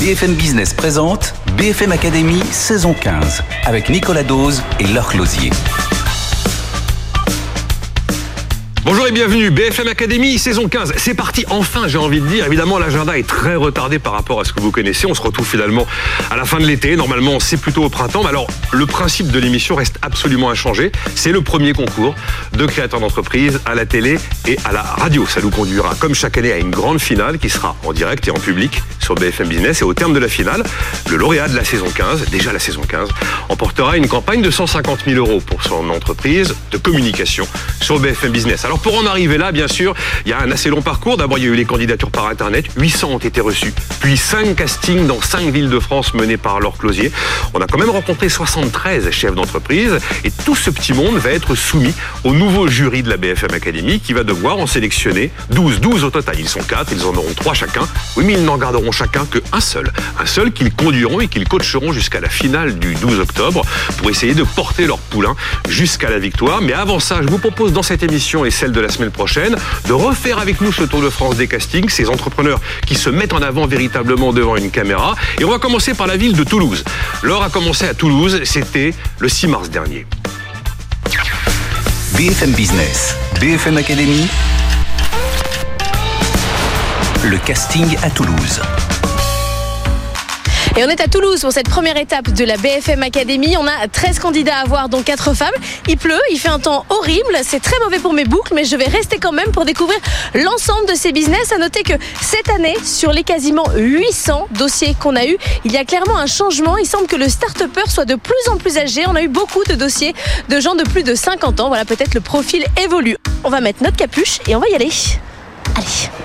BFM Business présente BFM Academy saison 15 avec Nicolas Dose et Laure Closier. Bonjour et bienvenue, BFM Academy, saison 15. C'est parti, enfin j'ai envie de dire. Évidemment, l'agenda est très retardé par rapport à ce que vous connaissez. On se retrouve finalement à la fin de l'été. Normalement, c'est plutôt au printemps. Mais alors, le principe de l'émission reste absolument inchangé. C'est le premier concours de créateurs d'entreprise à la télé et à la radio. Ça nous conduira, comme chaque année, à une grande finale qui sera en direct et en public sur BFM Business. Et au terme de la finale, le lauréat de la saison 15, déjà la saison 15, emportera une campagne de 150 000 euros pour son entreprise de communication sur BFM Business. Alors, pour en arriver là, bien sûr, il y a un assez long parcours. D'abord, il y a eu les candidatures par Internet. 800 ont été reçus. Puis 5 castings dans 5 villes de France menés par Laure Closier. On a quand même rencontré 73 chefs d'entreprise. Et tout ce petit monde va être soumis au nouveau jury de la BFM Academy qui va devoir en sélectionner 12. 12 au total. Ils sont 4, ils en auront 3 chacun. Oui, mais ils n'en garderont chacun qu'un seul. Un seul qu'ils conduiront et qu'ils coacheront jusqu'à la finale du 12 octobre pour essayer de porter leur poulain jusqu'à la victoire. Mais avant ça, je vous propose dans cette émission et celle de la semaine prochaine, de refaire avec nous ce Tour de France des castings, ces entrepreneurs qui se mettent en avant véritablement devant une caméra. Et on va commencer par la ville de Toulouse. L'or a commencé à Toulouse, c'était le 6 mars dernier. BFM Business, BFM Academy, le casting à Toulouse. Et on est à Toulouse pour cette première étape de la BFM Academy. On a 13 candidats à voir, dont 4 femmes. Il pleut, il fait un temps horrible. C'est très mauvais pour mes boucles, mais je vais rester quand même pour découvrir l'ensemble de ces business. À noter que cette année, sur les quasiment 800 dossiers qu'on a eu, il y a clairement un changement. Il semble que le start-upper soit de plus en plus âgé. On a eu beaucoup de dossiers de gens de plus de 50 ans. Voilà, peut-être le profil évolue. On va mettre notre capuche et on va y aller. Allez.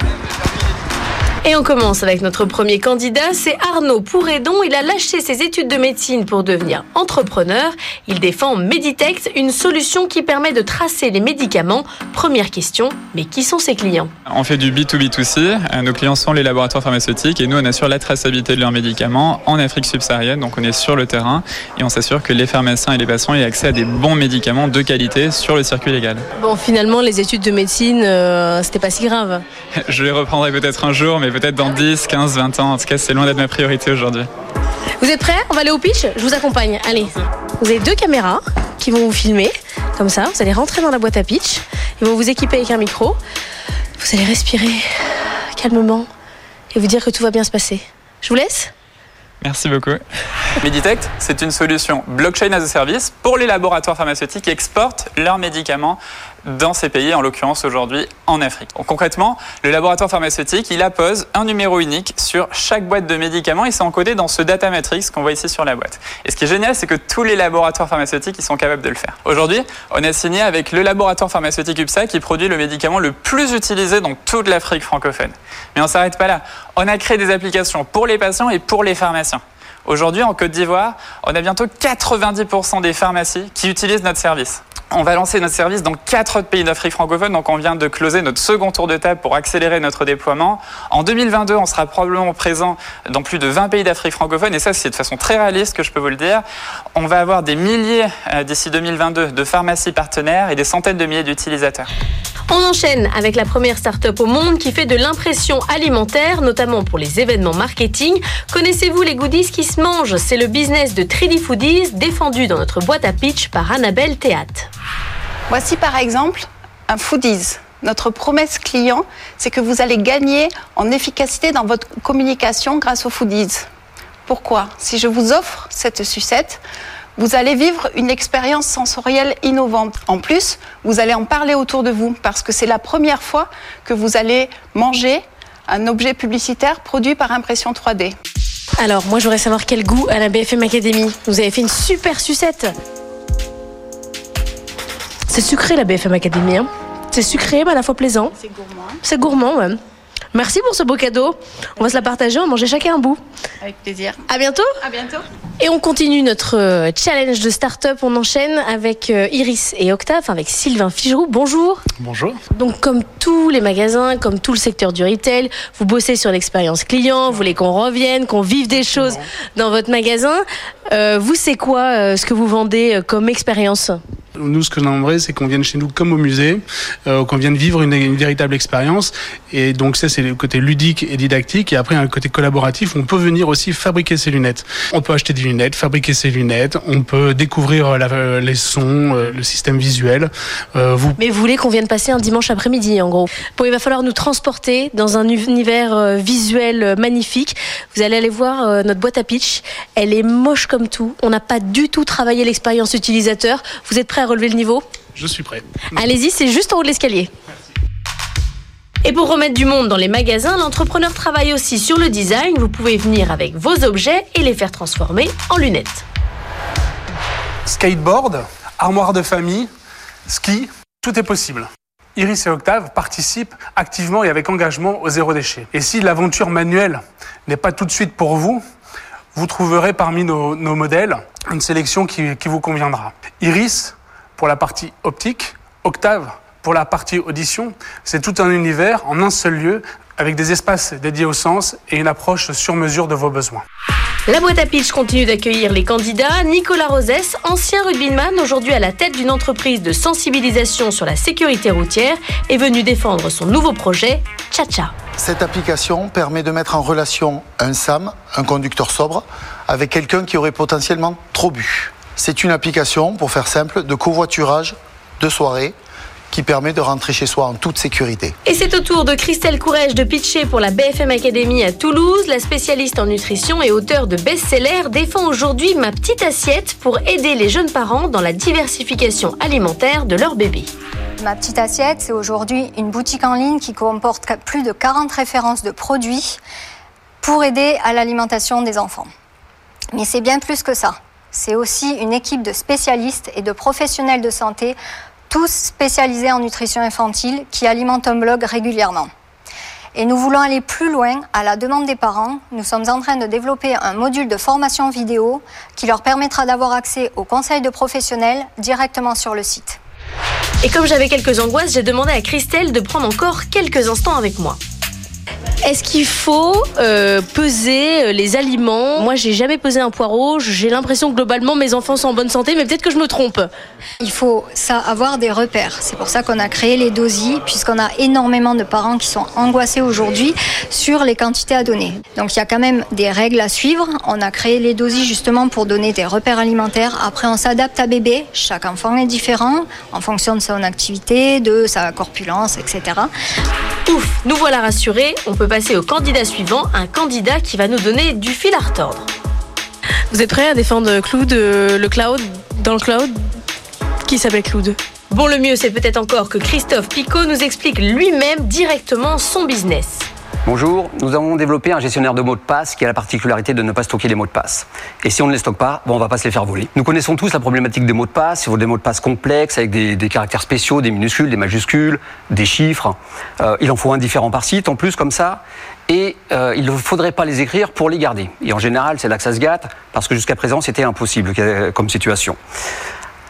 Et on commence avec notre premier candidat, c'est Arnaud Pourredon. Il a lâché ses études de médecine pour devenir entrepreneur. Il défend Meditect, une solution qui permet de tracer les médicaments. Première question, mais qui sont ses clients? On fait du B2B2C. Euh, nos clients sont les laboratoires pharmaceutiques et nous, on assure la traçabilité de leurs médicaments en Afrique subsaharienne. Donc on est sur le terrain et on s'assure que les pharmaciens et les patients aient accès à des bons médicaments de qualité sur le circuit légal. Bon, finalement, les études de médecine, euh, c'était pas si grave. Je les reprendrai peut-être un jour, mais peut-être dans 10, 15, 20 ans. En tout cas, c'est loin d'être ma priorité aujourd'hui. Vous êtes prêts? On va aller au pitch? Je vous accompagne. Allez. Vous avez deux caméras qui vont vous filmer. Comme ça, vous allez rentrer dans la boîte à pitch. Ils vont vous équiper avec un micro. Vous allez respirer calmement et vous dire que tout va bien se passer. Je vous laisse? Merci beaucoup. Meditect, c'est une solution blockchain as a service pour les laboratoires pharmaceutiques qui exportent leurs médicaments dans ces pays, en l'occurrence aujourd'hui en Afrique. Concrètement, le laboratoire pharmaceutique, il appose un numéro unique sur chaque boîte de médicaments et c'est encodé dans ce data matrix qu'on voit ici sur la boîte. Et ce qui est génial, c'est que tous les laboratoires pharmaceutiques ils sont capables de le faire. Aujourd'hui, on a signé avec le laboratoire pharmaceutique UPSA qui produit le médicament le plus utilisé dans toute l'Afrique francophone. Mais on s'arrête pas là. On a créé des applications pour les patients et pour les pharmaciens. Aujourd'hui, en Côte d'Ivoire, on a bientôt 90% des pharmacies qui utilisent notre service. On va lancer notre service dans quatre autres pays d'Afrique francophone, donc on vient de closer notre second tour de table pour accélérer notre déploiement. En 2022, on sera probablement présent dans plus de 20 pays d'Afrique francophone, et ça c'est de façon très réaliste que je peux vous le dire. On va avoir des milliers euh, d'ici 2022 de pharmacies partenaires et des centaines de milliers d'utilisateurs. On enchaîne avec la première start-up au monde qui fait de l'impression alimentaire, notamment pour les événements marketing. Connaissez-vous les goodies qui se mangent C'est le business de 3D Foodies, défendu dans notre boîte à pitch par Annabelle Théâtre. Voici par exemple un Foodies. Notre promesse client, c'est que vous allez gagner en efficacité dans votre communication grâce aux Foodies. Pourquoi? Si je vous offre cette sucette, vous allez vivre une expérience sensorielle innovante. En plus, vous allez en parler autour de vous parce que c'est la première fois que vous allez manger un objet publicitaire produit par impression 3D. Alors, moi, j'aurais savoir quel goût à la BFM Academy. Vous avez fait une super sucette. C'est sucré la BFM Academy. Hein. C'est sucré, mais à la fois plaisant. C'est gourmand. C'est gourmand, ouais. Merci pour ce beau cadeau. On va se la partager, on va manger chacun un bout. Avec plaisir. À bientôt. À bientôt. Et on continue notre euh, challenge de start-up. On enchaîne avec euh, Iris et Octave, avec Sylvain Figeroux. Bonjour. Bonjour. Donc, comme tous les magasins, comme tout le secteur du retail, vous bossez sur l'expérience client, vous voulez qu'on revienne, qu'on vive des choses dans votre magasin. Euh, vous, c'est quoi euh, ce que vous vendez euh, comme expérience? Nous, ce que j'aimerais, c'est qu'on vienne chez nous comme au musée, euh, qu'on vienne vivre une, véritable expérience. Et donc ça, c'est le côté ludique et didactique. Et après, un côté collaboratif, on peut venir aussi fabriquer ses lunettes. On peut acheter des lunettes, fabriquer ses lunettes, on peut découvrir la, les sons, euh, le système visuel. Euh, vous... Mais vous voulez qu'on vienne passer un dimanche après-midi, en gros. Bon, il va falloir nous transporter dans un univers euh, visuel magnifique. Vous allez aller voir notre boîte à pitch. Elle est moche comme tout. On n'a pas du tout travaillé l'expérience utilisateur. Vous êtes prêts à relever le niveau Je suis prêt. Allez-y, c'est juste en haut de l'escalier. Et pour remettre du monde dans les magasins, l'entrepreneur travaille aussi sur le design. Vous pouvez venir avec vos objets et les faire transformer en lunettes. Skateboard, armoire de famille, ski, tout est possible. Iris et Octave participent activement et avec engagement au zéro déchet. Et si l'aventure manuelle n'est pas tout de suite pour vous, vous trouverez parmi nos, modèles une sélection qui, qui vous conviendra. Iris pour la partie optique, Octave pour la partie audition, c'est tout un univers en un seul lieu avec des espaces dédiés au sens et une approche sur mesure de vos besoins. La boîte à pitch continue d'accueillir les candidats. Nicolas Rosès, ancien rugbyman, aujourd'hui à la tête d'une entreprise de sensibilisation sur la sécurité routière, est venu défendre son nouveau projet, Chacha. Cette application permet de mettre en relation un SAM, un conducteur sobre, avec quelqu'un qui aurait potentiellement trop bu. C'est une application, pour faire simple, de covoiturage de soirée qui permet de rentrer chez soi en toute sécurité. Et c'est au tour de Christelle Courrèges de pitcher pour la BFM Academy à Toulouse. La spécialiste en nutrition et auteur de best-seller défend aujourd'hui Ma petite assiette pour aider les jeunes parents dans la diversification alimentaire de leur bébé. Ma petite assiette, c'est aujourd'hui une boutique en ligne qui comporte plus de 40 références de produits pour aider à l'alimentation des enfants. Mais c'est bien plus que ça. C'est aussi une équipe de spécialistes et de professionnels de santé tous spécialisés en nutrition infantile, qui alimentent un blog régulièrement. Et nous voulons aller plus loin à la demande des parents. Nous sommes en train de développer un module de formation vidéo qui leur permettra d'avoir accès aux conseils de professionnels directement sur le site. Et comme j'avais quelques angoisses, j'ai demandé à Christelle de prendre encore quelques instants avec moi. Est-ce qu'il faut euh, peser euh, les aliments? Moi, j'ai jamais pesé un poireau. J'ai l'impression que globalement, mes enfants sont en bonne santé, mais peut-être que je me trompe. Il faut avoir des repères. C'est pour ça qu'on a créé les dosies, puisqu'on a énormément de parents qui sont angoissés aujourd'hui sur les quantités à donner. Donc il y a quand même des règles à suivre. On a créé les dosies justement pour donner des repères alimentaires. Après, on s'adapte à bébé. Chaque enfant est différent en fonction de son activité, de sa corpulence, etc. Ouf, nous voilà rassurés. On peut passer au candidat suivant, un candidat qui va nous donner du fil à retordre. Vous êtes prêt à défendre Cloud, euh, le cloud, dans le cloud? Qui s'appelle Cloud? Bon, le mieux, c'est peut-être encore que Christophe Picot nous explique lui-même directement son business. Bonjour, nous avons développé un gestionnaire de mots de passe qui a la particularité de ne pas stocker les mots de passe. Et si on ne les stocke pas, bon, on va pas se les faire voler. Nous connaissons tous la problématique des mots de passe. Il faut des mots de passe complexes avec des, caractères spéciaux, des minuscules, des majuscules, des chiffres. Euh, il en faut un différent par site en plus comme ça. Et euh, il ne faudrait pas les écrire pour les garder. Et en général, c'est là que ça se gâte parce que jusqu'à présent, c'était impossible comme situation.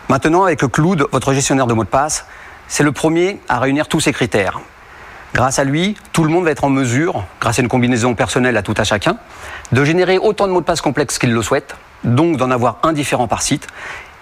Maintenant, avec Cloud, votre gestionnaire de mots de passe, c'est le premier à réunir tous ces critères. Grâce à lui, tout le monde va être en mesure, grâce à une combinaison personnelle à tout à chacun, de générer autant de mots de passe complexes qu'il le souhaite, donc d'en avoir un différent par site.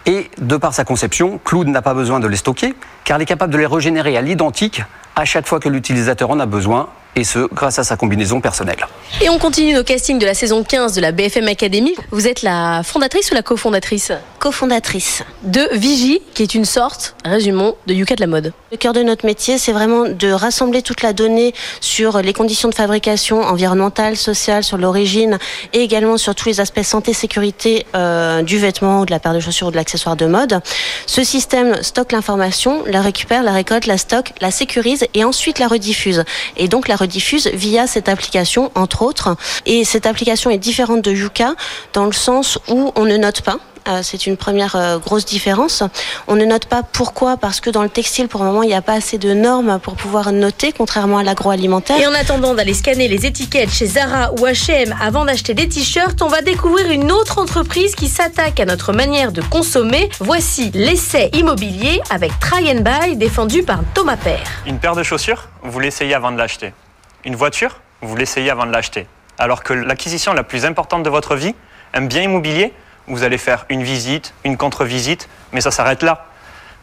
Et de par sa conception, Cloud n'a pas besoin de les stocker, car il est capable de les régénérer à l'identique à chaque fois que l'utilisateur en a besoin, et ce, grâce à sa combinaison personnelle. Et on continue nos castings de la saison 15 de la BFM Academy. Vous êtes la fondatrice ou la cofondatrice Cofondatrice. De Vigie, qui est une sorte, résumons, de Yuka de la mode. Le cœur de notre métier, c'est vraiment de rassembler toute la donnée sur les conditions de fabrication environnementale, sociale, sur l'origine, et également sur tous les aspects santé, sécurité euh, du vêtement, ou de la paire de chaussures ou de l'accessoire de mode. Ce système stocke l'information, la récupère, la récolte, la stocke, la sécurise et ensuite la rediffuse. Et donc la rediffuse via cette application, entre autres. Et cette application est différente de Yuka dans le sens où on ne note pas. Euh, c'est une première euh, grosse différence. On ne note pas pourquoi, parce que dans le textile, pour le moment, il n'y a pas assez de normes pour pouvoir noter, contrairement à l'agroalimentaire. Et en attendant d'aller scanner les étiquettes chez Zara ou H&M avant d'acheter des t-shirts, on va découvrir une autre entreprise qui s'attaque à notre manière de consommer. Voici l'essai immobilier avec Try and Buy défendu par Thomas Père. Une paire de chaussures, vous l'essayez avant de l'acheter. Une voiture, vous l'essayez avant de l'acheter. Alors que l'acquisition la plus importante de votre vie, un bien immobilier, vous allez faire une visite, une contre-visite, mais ça s'arrête là.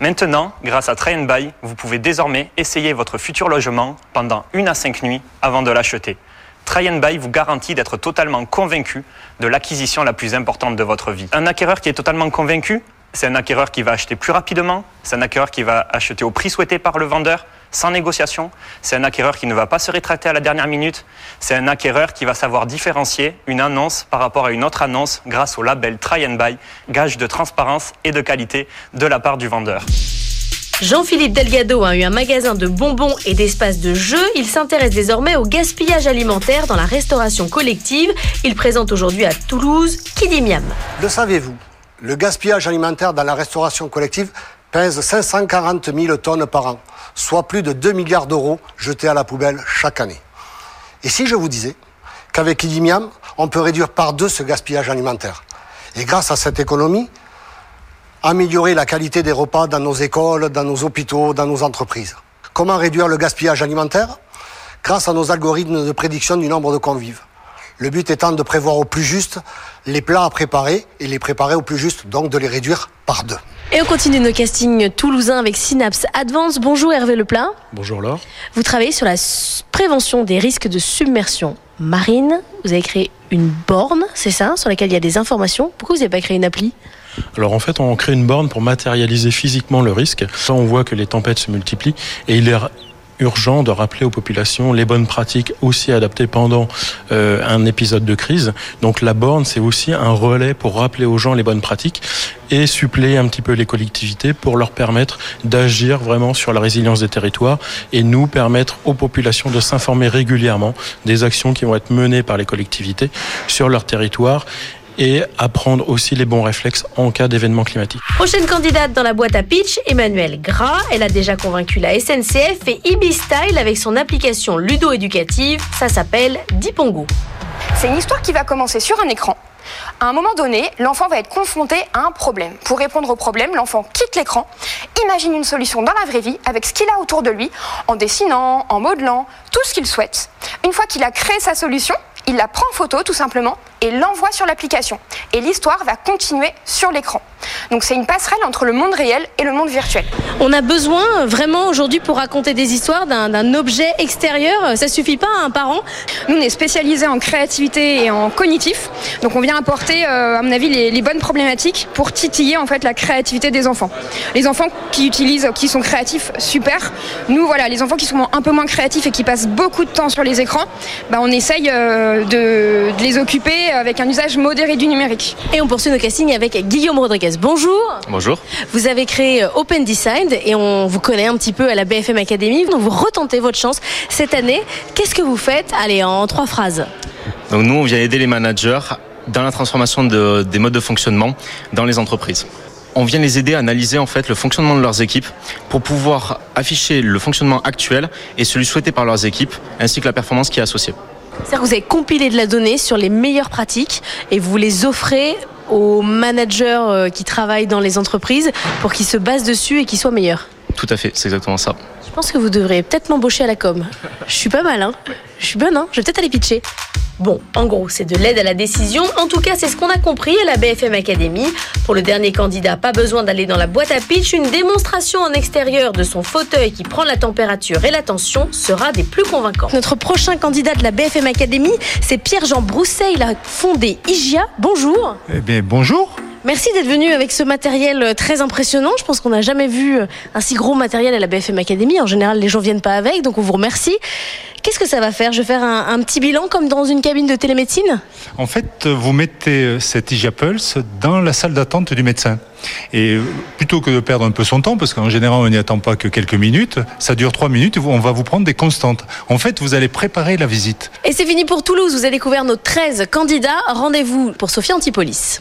Maintenant, grâce à Try and Buy, vous pouvez désormais essayer votre futur logement pendant une à cinq nuits avant de l'acheter. Try and Buy vous garantit d'être totalement convaincu de l'acquisition la plus importante de votre vie. Un acquéreur qui est totalement convaincu, c'est un acquéreur qui va acheter plus rapidement, c'est un acquéreur qui va acheter au prix souhaité par le vendeur, sans négociation, c'est un acquéreur qui ne va pas se rétracter à la dernière minute, c'est un acquéreur qui va savoir différencier une annonce par rapport à une autre annonce grâce au label Try and Buy, gage de transparence et de qualité de la part du vendeur. Jean-Philippe Delgado a eu un magasin de bonbons et d'espaces de jeux. Il s'intéresse désormais au gaspillage alimentaire dans la restauration collective. Il présente aujourd'hui à Toulouse Kidimiam. Le savez-vous Le gaspillage alimentaire dans la restauration collective pèse 540 000 tonnes par an, soit plus de 2 milliards d'euros jetés à la poubelle chaque année. Et si je vous disais qu'avec Kidimiam, on peut réduire par deux ce gaspillage alimentaire Et grâce à cette économie, améliorer la qualité des repas dans nos écoles, dans nos hôpitaux, dans nos entreprises? Comment réduire le gaspillage alimentaire? Grâce à nos algorithmes de prédiction du nombre de convives. Le but étant de prévoir au plus juste les plats à préparer et les préparer au plus juste, donc de les réduire par deux. Et on continue nos castings toulousains avec Synapse Advance. Bonjour Hervé Leplat. Bonjour Laure. Vous travaillez sur la prévention des risques de submersion marine. Vous avez créé une borne, c'est ça, sur laquelle il y a des informations. Pourquoi vous n'avez pas créé une appli? Alors en fait, on crée une borne pour matérialiser physiquement le risque. Ça, on voit que les tempêtes se multiplient et il est urgent de rappeler aux populations les bonnes pratiques aussi adaptées pendant euh, un épisode de crise. Donc la borne, c'est aussi un relais pour rappeler aux gens les bonnes pratiques et suppléer un petit peu les collectivités pour leur permettre d'agir vraiment sur la résilience des territoires et nous permettre aux populations de s'informer régulièrement des actions qui vont être menées par les collectivités sur leur territoire et apprendre aussi les bons réflexes en cas d'événement climatique. Prochaine candidate dans la boîte à pitch, Emmanuelle Gras. Elle a déjà convaincu la SNCF et Ibistyle avec son application ludo-éducative. Ça s'appelle Dipongo. C'est une histoire qui va commencer sur un écran. À un moment donné, l'enfant va être confronté à un problème. Pour répondre au problème, l'enfant quitte l'écran, imagine une solution dans la vraie vie avec ce qu'il a autour de lui, en dessinant, en modelant, tout ce qu'il souhaite. Une fois qu'il a créé sa solution, il la prend en photo tout simplement et l'envoie sur l'application. Et l'histoire va continuer sur l'écran. Donc c'est une passerelle entre le monde réel et le monde virtuel. On a besoin vraiment aujourd'hui pour raconter des histoires d'un objet extérieur. Ça suffit pas à un parent. Nous on est spécialisé en créativité et en cognitif. Donc on vient apporter euh, à mon avis les, les, bonnes problématiques pour titiller en fait la créativité des enfants. Les enfants qui utilisent, qui sont créatifs, super. Nous voilà, les enfants qui sont un peu moins créatifs et qui passent beaucoup de temps sur les écrans, bah, on essaye euh, de, de les occuper avec un usage modéré du numérique. Et on poursuit nos castings avec Guillaume Rodriguez. Bonjour. Bonjour. Vous avez créé Open Design et on vous connaît un petit peu à la BFM Academy. Donc vous retentez votre chance cette année. Qu'est-ce que vous faites? Allez, en trois phrases. Donc nous, on vient aider les managers dans la transformation de, des modes de fonctionnement dans les entreprises. On vient les aider à analyser en fait le fonctionnement de leurs équipes pour pouvoir afficher le fonctionnement actuel et celui souhaité par leurs équipes, ainsi que la performance qui est associée. C'est-à-dire que vous avez compilé de la donnée sur les meilleures pratiques et vous les offrez aux managers euh, qui travaillent dans les entreprises pour qu'ils se basent dessus et qu'ils soient meilleurs. Tout à fait, c'est exactement ça. Je pense que vous devriez peut-être m'embaucher à la com. Je suis pas mal, hein Je suis bonne, hein Je vais peut-être aller pitcher. Bon, en gros, c'est de l'aide à la décision. En tout cas, c'est ce qu'on a compris à la BFM Academy. Pour le dernier candidat, pas besoin d'aller dans la boîte à pitch. Une démonstration en extérieur de son fauteuil qui prend la température et la tension sera des plus convaincants. Notre prochain candidat de la BFM Academy, c'est Pierre-Jean Brousset. Il a fondé IGIA. Bonjour. Eh bien, bonjour. Merci d'être venu avec ce matériel très impressionnant. Je pense qu'on n'a jamais vu un si gros matériel à la BFM Academy. En général, les gens viennent pas avec, donc on vous remercie. Qu'est-ce que ça va faire? Je vais faire un, un, petit bilan comme dans une cabine de télémédecine? En fait, vous mettez cet IGIA Pulse dans la salle d'attente du médecin. Et plutôt que de perdre un peu son temps, parce qu'en général on n'y attend pas que quelques minutes, ça dure trois minutes, on va vous prendre des constantes. En fait, vous allez préparer la visite. Et c'est fini pour Toulouse, vous avez découvert nos 13 candidats. Rendez-vous pour Sophie Antipolis.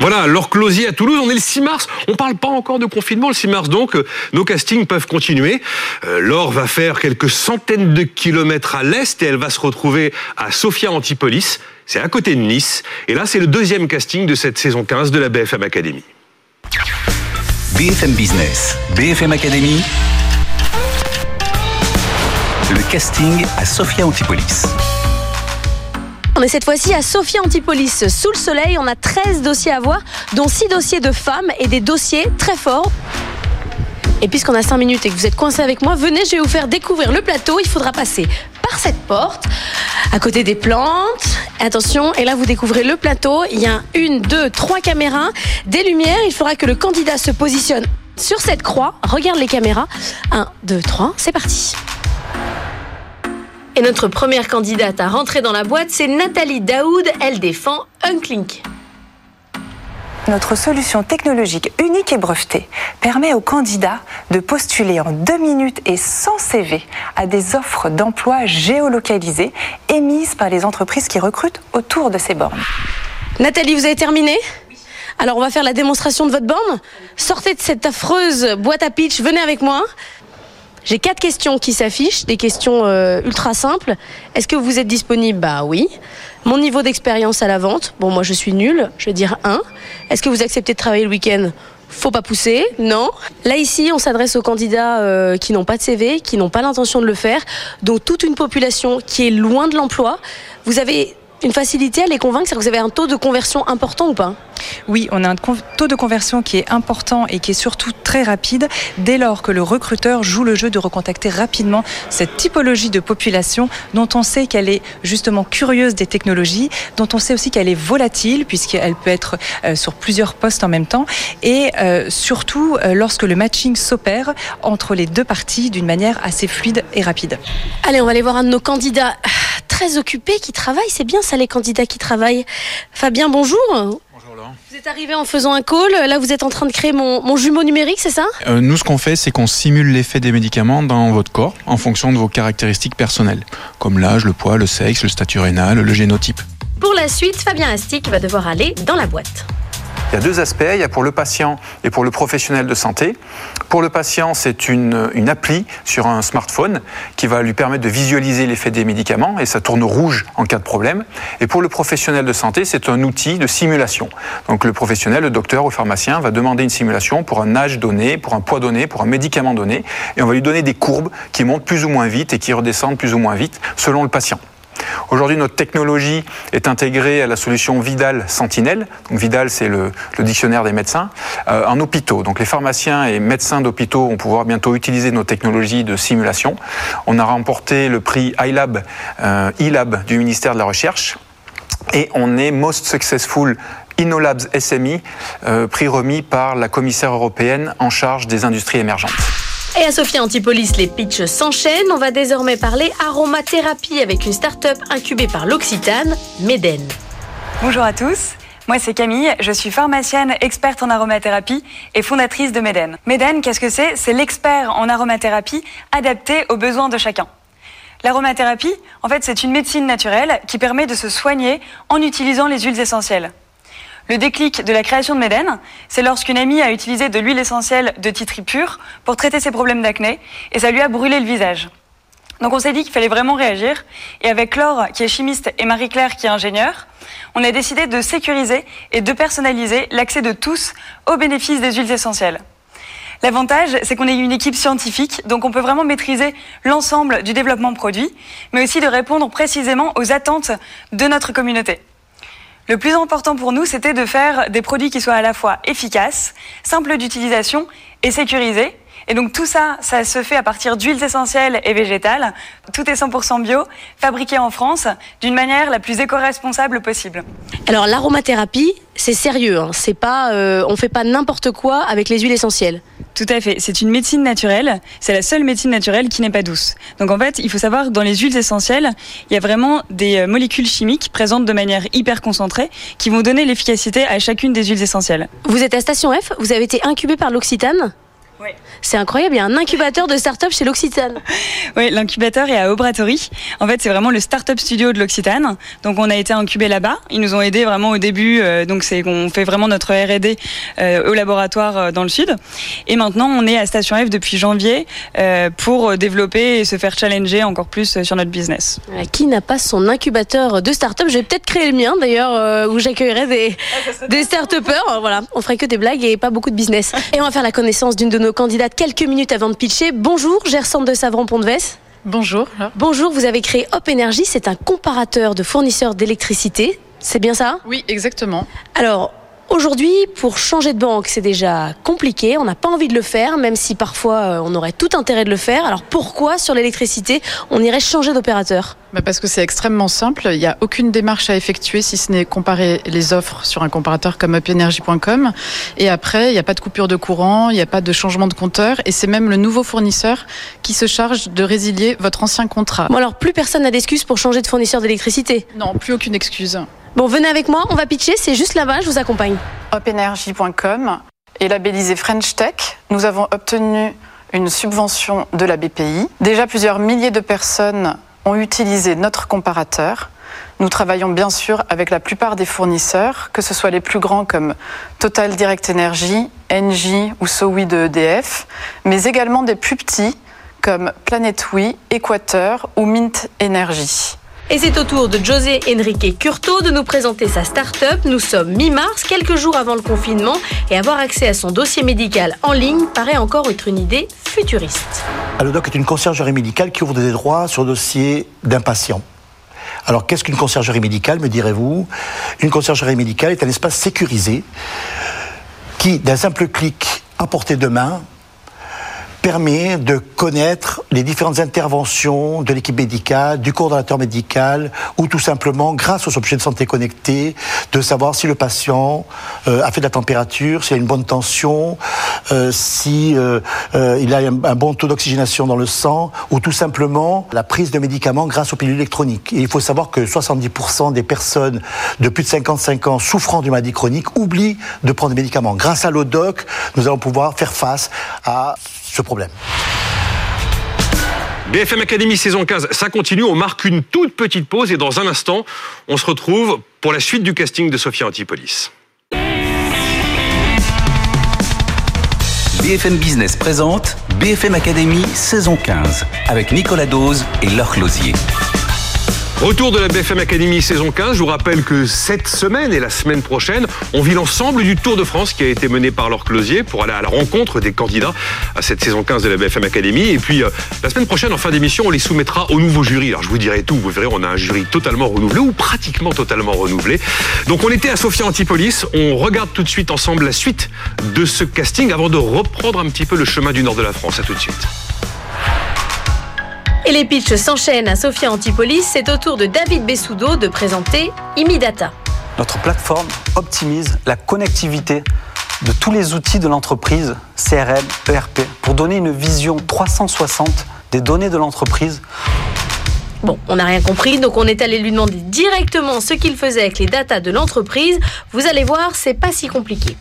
Voilà, Laure Closier à Toulouse, on est le 6 mars, on parle pas encore de confinement le 6 mars, donc euh, nos castings peuvent continuer. Euh, Laure va faire quelques centaines de kilomètres à l'est et elle va se retrouver à Sofia Antipolis, c'est à côté de Nice, et là c'est le deuxième casting de cette saison 15 de la BFM Academy. BFM Business, BFM Academy, le casting à Sofia Antipolis. On est cette fois-ci à Sophia Antipolis, sous le soleil. On a 13 dossiers à voir, dont 6 dossiers de femmes et des dossiers très forts. Et puisqu'on a 5 minutes et que vous êtes coincés avec moi, venez, je vais vous faire découvrir le plateau. Il faudra passer par cette porte, à côté des plantes. Attention, et là vous découvrez le plateau. Il y a une, deux, trois caméras, des lumières. Il faudra que le candidat se positionne sur cette croix. Regarde les caméras. 1, 2, 3, c'est parti. Et notre première candidate à rentrer dans la boîte, c'est Nathalie Daoud. Elle défend Unclink. Notre solution technologique unique et brevetée permet aux candidats de postuler en deux minutes et sans CV à des offres d'emploi géolocalisées émises par les entreprises qui recrutent autour de ces bornes. Nathalie, vous avez terminé? Alors on va faire la démonstration de votre borne. Sortez de cette affreuse boîte à pitch, venez avec moi. J'ai quatre questions qui s'affichent, des questions euh, ultra simples. Est-ce que vous êtes disponible? Bah oui. Mon niveau d'expérience à la vente? Bon, moi je suis nulle, je vais dire 1. Est-ce que vous acceptez de travailler le week-end? Faut pas pousser, non. Là ici, on s'adresse aux candidats euh, qui n'ont pas de CV, qui n'ont pas l'intention de le faire, donc toute une population qui est loin de l'emploi. Vous avez une facilité à les convaincre, c'est que vous avez un taux de conversion important ou pas Oui, on a un taux de conversion qui est important et qui est surtout très rapide. Dès lors que le recruteur joue le jeu de recontacter rapidement cette typologie de population dont on sait qu'elle est justement curieuse des technologies, dont on sait aussi qu'elle est volatile puisqu'elle peut être euh, sur plusieurs postes en même temps. Et euh, surtout euh, lorsque le matching s'opère entre les deux parties d'une manière assez fluide et rapide. Allez, on va aller voir un de nos candidats très occupés qui travaillent. C'est bien ça les candidats qui travaillent. Fabien, bonjour. Vous êtes arrivé en faisant un call, là vous êtes en train de créer mon, mon jumeau numérique, c'est ça? Euh, nous, ce qu'on fait, c'est qu'on simule l'effet des médicaments dans votre corps en fonction de vos caractéristiques personnelles, comme l'âge, le poids, le sexe, le statut rénal, le génotype. Pour la suite, Fabien Astic va devoir aller dans la boîte. Il y a deux aspects, il y a pour le patient et pour le professionnel de santé. Pour le patient, c'est une, une appli sur un smartphone qui va lui permettre de visualiser l'effet des médicaments et ça tourne rouge en cas de problème. Et pour le professionnel de santé, c'est un outil de simulation. Donc le professionnel, le docteur ou le pharmacien va demander une simulation pour un âge donné, pour un poids donné, pour un médicament donné et on va lui donner des courbes qui montent plus ou moins vite et qui redescendent plus ou moins vite selon le patient. Aujourd'hui, notre technologie est intégrée à la solution Vidal Sentinelle. Donc, Vidal, c'est le, dictionnaire des médecins, euh, en hôpitaux. Donc, les pharmaciens et médecins d'hôpitaux vont pouvoir bientôt utiliser nos technologies de simulation. On a remporté le prix iLab, euh, du ministère de la Recherche. Et on est Most Successful InnoLabs SMI, euh, prix remis par la commissaire européenne en charge des industries émergentes. Et à Sophia Antipolis, les pitchs s'enchaînent. On va désormais parler aromathérapie avec une start-up incubée par l'Occitane, Meden. Bonjour à tous. Moi, c'est Camille. Je suis pharmacienne, experte en aromathérapie et fondatrice de Meden. Meden, qu'est-ce que c'est? C'est l'expert en aromathérapie adapté aux besoins de chacun. L'aromathérapie, en fait, c'est une médecine naturelle qui permet de se soigner en utilisant les huiles essentielles. Le déclic de la création de Meden, c'est lorsqu'une amie a utilisé de l'huile essentielle de titri pur pour traiter ses problèmes d'acné et ça lui a brûlé le visage. Donc on s'est dit qu'il fallait vraiment réagir et avec Laure qui est chimiste et Marie-Claire qui est ingénieure, on a décidé de sécuriser et de personnaliser l'accès de tous aux bénéfices des huiles essentielles. L'avantage, c'est qu'on est une équipe scientifique, donc on peut vraiment maîtriser l'ensemble du développement produit, mais aussi de répondre précisément aux attentes de notre communauté. Le plus important pour nous, c'était de faire des produits qui soient à la fois efficaces, simples d'utilisation et sécurisés. Et donc tout ça, ça se fait à partir d'huiles essentielles et végétales. Tout est 100% bio, fabriqué en France, d'une manière la plus éco-responsable possible. Alors l'aromathérapie, c'est sérieux. Hein. C'est pas, euh, on fait pas n'importe quoi avec les huiles essentielles. Tout à fait. C'est une médecine naturelle. C'est la seule médecine naturelle qui n'est pas douce. Donc en fait, il faut savoir dans les huiles essentielles, il y a vraiment des molécules chimiques présentes de manière hyper concentrée qui vont donner l'efficacité à chacune des huiles essentielles. Vous êtes à Station F. Vous avez été incubé par l'Occitane. Oui. C'est incroyable, il y a un incubateur de start-up chez l'Occitane. Oui, l'incubateur est à Aubratory. En fait, c'est vraiment le start-up studio de l'Occitane. Donc, on a été incubé là-bas. Ils nous ont aidés vraiment au début. Euh, donc, c'est qu'on fait vraiment notre R&D euh, au laboratoire euh, dans le sud. Et maintenant, on est à Station F depuis janvier euh, pour développer et se faire challenger encore plus sur notre business. Qui n'a pas son incubateur de start-up? Je vais peut-être créer le mien d'ailleurs, où j'accueillerai des, des start-upers. Voilà, on ferait que des blagues et pas beaucoup de business. Et on va faire la connaissance d'une de nos candidates quelques minutes avant de pitcher. Bonjour, Gersante de Savran Pont de Vesse. Bonjour. Bonjour, vous avez créé Hop Energy, c'est un comparateur de fournisseurs d'électricité. C'est bien ça? Oui, exactement. Alors, Aujourd'hui, pour changer de banque, c'est déjà compliqué. On n'a pas envie de le faire, même si parfois euh, on aurait tout intérêt de le faire. Alors pourquoi sur l'électricité, on irait changer d'opérateur? Bah Parce que c'est extrêmement simple. Il n'y a aucune démarche à effectuer si ce n'est comparer les offres sur un comparateur comme upenergy.com. Et après, il n'y a pas de coupure de courant, il n'y a pas de changement de compteur. Et c'est même le nouveau fournisseur qui se charge de résilier votre ancien contrat. Bon alors, plus personne n'a d'excuses pour changer de fournisseur d'électricité Non, plus aucune excuse. Bon, venez avec moi, on va pitcher, c'est juste là-bas, je vous accompagne. Hopenergy.com est labellisé French Tech. Nous avons obtenu une subvention de la BPI. Déjà plusieurs milliers de personnes ont utilisé notre comparateur. Nous travaillons bien sûr avec la plupart des fournisseurs, que ce soit les plus grands comme Total Direct Energy, Engie ou Sowi de EDF, mais également des plus petits comme Planet Oui, Equateur ou Mint Energy. Et c'est au tour de José Enrique Curto de nous présenter sa start-up. Nous sommes mi-mars, quelques jours avant le confinement, et avoir accès à son dossier médical en ligne paraît encore être une idée futuriste. Allodoc est une conciergerie médicale qui ouvre des droits sur dossier d'un patient. Alors qu'est-ce qu'une conciergerie médicale, me direz-vous? Une conciergerie médicale est un espace sécurisé qui, d'un simple clic à portée de main, permet de connaître les différentes interventions de l'équipe médicale, du coordonnateur médical, ou tout simplement, grâce aux objets de santé connectés, de savoir si le patient euh, a fait de la température, s'il a une bonne tension, euh, si euh, il a un, bon taux d'oxygénation dans le sang, ou tout simplement la prise de médicaments grâce aux pilules électroniques. Il faut savoir que 70% des personnes de plus de 55 ans souffrant d'une maladie chronique oublient de prendre des médicaments. Grâce à l'ODOC, nous allons pouvoir faire face à ce problème. BFM Academy saison 15, ça continue. On marque une toute petite pause et dans un instant, on se retrouve pour la suite du casting de Sophia Antipolis. BFM Business présente BFM Academy saison 15 avec Nicolas Dose et Laure Closier. Retour de la BFM Academy saison 15. Je vous rappelle que cette semaine et la semaine prochaine, on vit l'ensemble du Tour de France qui a été mené par Laure Closier pour aller à la rencontre des candidats à cette saison 15 de la BFM Academy. Et puis, euh, la semaine prochaine, en fin d'émission, on les soumettra au nouveau jury. Alors, je vous dirai tout. Vous verrez, on a un jury totalement renouvelé ou pratiquement totalement renouvelé. Donc, on était à Sophia Antipolis. On regarde tout de suite ensemble la suite de ce casting avant de reprendre un petit peu le chemin du nord de la France. À tout de suite. Et les pitchs s'enchaînent à Sophia Antipolis. C'est au tour de David Bessoudo de présenter Imidata. Notre plateforme optimise la connectivité de tous les outils de l'entreprise, CRM, ERP, pour donner une vision 360 des données de l'entreprise Bon, on n'a rien compris, donc on est allé lui demander directement ce qu'il faisait avec les datas de l'entreprise. Vous allez voir, c'est pas si compliqué.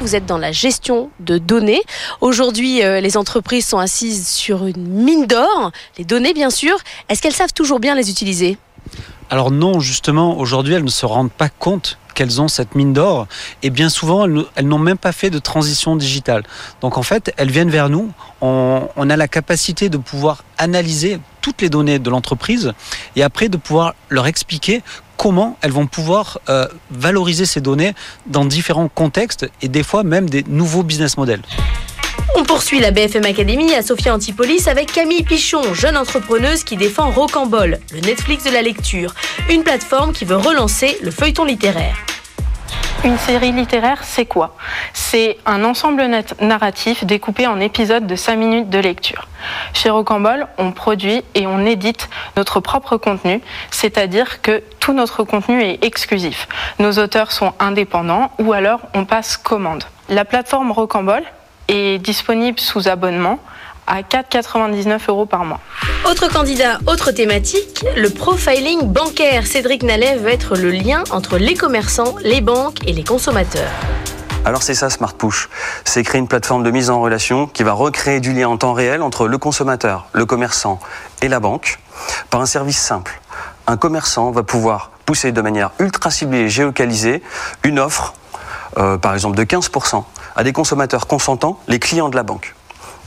Vous êtes dans la gestion de données. Aujourd'hui, euh, les entreprises sont assises sur une mine d'or, les données bien sûr. Est-ce qu'elles savent toujours bien les utiliser? Alors non, justement, aujourd'hui, elles ne se rendent pas compte qu'elles ont cette mine d'or et bien souvent elles, n'ont même pas fait de transition digitale. Donc en fait, elles viennent vers nous, on, a la capacité de pouvoir analyser toutes les données de l'entreprise et après de pouvoir leur expliquer comment elles vont pouvoir euh, valoriser ces données dans différents contextes et des fois même des nouveaux business models. On poursuit la BFM Academy à Sophia Antipolis avec Camille Pichon, jeune entrepreneuse qui défend Rocambole, le Netflix de la lecture, une plateforme qui veut relancer le feuilleton littéraire. Une série littéraire, c'est quoi? C'est un ensemble narratif découpé en épisodes de 5 minutes de lecture. Chez Rocambole, on produit et on édite notre propre contenu, c'est-à-dire que tout notre contenu est exclusif. Nos auteurs sont indépendants ou alors on passe commande. La plateforme Rocambole est disponible sous abonnement à 4,99 euros par mois. Autre candidat, autre thématique, le profiling bancaire. Cédric Nallet veut être le lien entre les commerçants, les banques et les consommateurs. Alors c'est ça Smart Push. C'est créer une plateforme de mise en relation qui va recréer du lien en temps réel entre le consommateur, le commerçant et la banque par un service simple. Un commerçant va pouvoir pousser de manière ultra ciblée et géocalisée une offre, euh, par exemple de 15%, à des consommateurs consentants, les clients de la banque.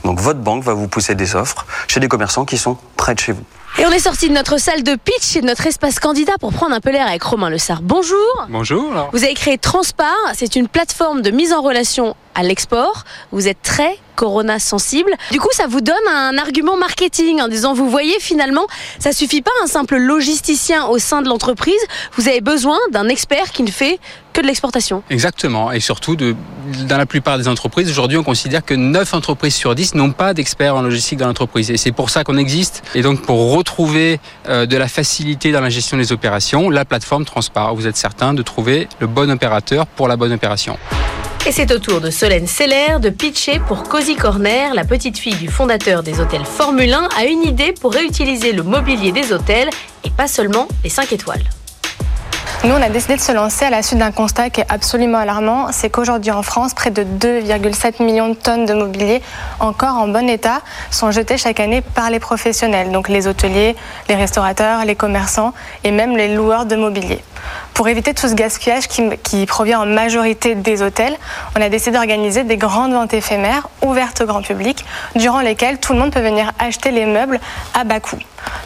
Donc votre banque va vous pousser des offres chez des commerçants qui sont près de chez vous. Et on est sorti de notre salle de pitch et de notre espace candidat pour prendre un peu l'air avec Romain Le Sart. Bonjour. Bonjour. Vous avez créé Transpar, c'est une plateforme de mise en relation à l'export. Vous êtes très Corona sensible. Du coup, ça vous donne un argument marketing en disant, vous voyez, finalement, ça suffit pas un simple logisticien au sein de l'entreprise. Vous avez besoin d'un expert qui ne fait que de l'exportation. Exactement. Et surtout, dans la plupart des entreprises, aujourd'hui, on considère que 9 entreprises sur 10 n'ont pas d'experts en logistique dans l'entreprise. Et c'est pour ça qu'on existe. Et donc, pour retrouver euh, de la facilité dans la gestion des opérations, la plateforme Transpart, vous êtes certain de trouver le bon opérateur pour la bonne opération. Et c'est au tour de Solène Seller de pitcher pour Cozy Corner. La petite fille du fondateur des hôtels Formule 1 a une idée pour réutiliser le mobilier des hôtels et pas seulement les 5 étoiles. Nous, on a décidé de se lancer à la suite d'un constat qui est absolument alarmant. C'est qu'aujourd'hui en France, près de 2,7 millions de tonnes de mobilier encore en bon état sont jetées chaque année par les professionnels, donc les hôteliers, les restaurateurs, les commerçants et même les loueurs de mobilier. Pour éviter tout ce gaspillage qui, provient en majorité des hôtels, on a décidé d'organiser des grandes ventes éphémères ouvertes au grand public, durant lesquelles tout le monde peut venir acheter les meubles à bas coût.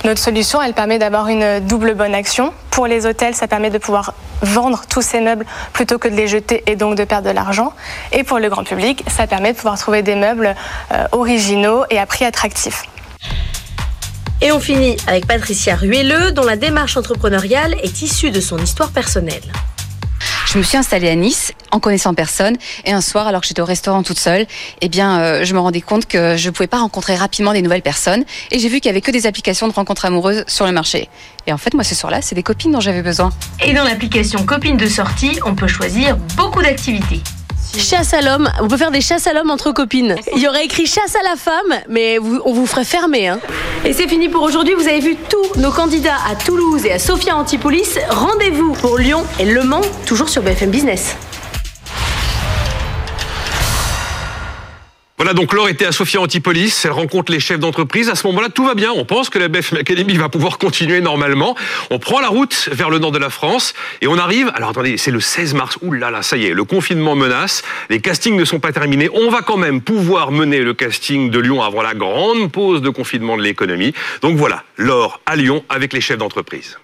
Notre solution, elle permet d'avoir une double bonne action. Pour les hôtels, ça permet de pouvoir vendre tous ces meubles plutôt que de les jeter et donc de perdre de l'argent. Et pour le grand public, ça permet de pouvoir trouver des meubles euh, originaux et à prix attractif. Et on finit avec Patricia Ruelleux, dont la démarche entrepreneuriale est issue de son histoire personnelle. Je me suis installée à Nice en connaissant personne et un soir alors que j'étais au restaurant toute seule, eh bien euh, je me rendais compte que je ne pouvais pas rencontrer rapidement des nouvelles personnes et j'ai vu qu'il y avait que des applications de rencontres amoureuses sur le marché. Et en fait moi ce soir-là, c'est des copines dont j'avais besoin. Et dans l'application Copines de sortie, on peut choisir beaucoup d'activités. Chasse à l'homme, on peut faire des chasses à l'homme entre copines. Il y aurait écrit chasse à la femme, mais on vous ferait fermer. Hein. Et c'est fini pour aujourd'hui. Vous avez vu tous nos candidats à Toulouse et à Sofia Antipolis. Rendez-vous pour Lyon et Le Mans, toujours sur BFM Business. Voilà, donc Laure était à Sofia Antipolis, elle rencontre les chefs d'entreprise. À ce moment-là, tout va bien. On pense que la BFM Academy va pouvoir continuer normalement. On prend la route vers le nord de la France et on arrive. Alors attendez, c'est le 16 mars. Ouh là là, ça y est, le confinement menace. Les castings ne sont pas terminés. On va quand même pouvoir mener le casting de Lyon avant la grande pause de confinement de l'économie. Donc voilà, Laure à Lyon avec les chefs d'entreprise.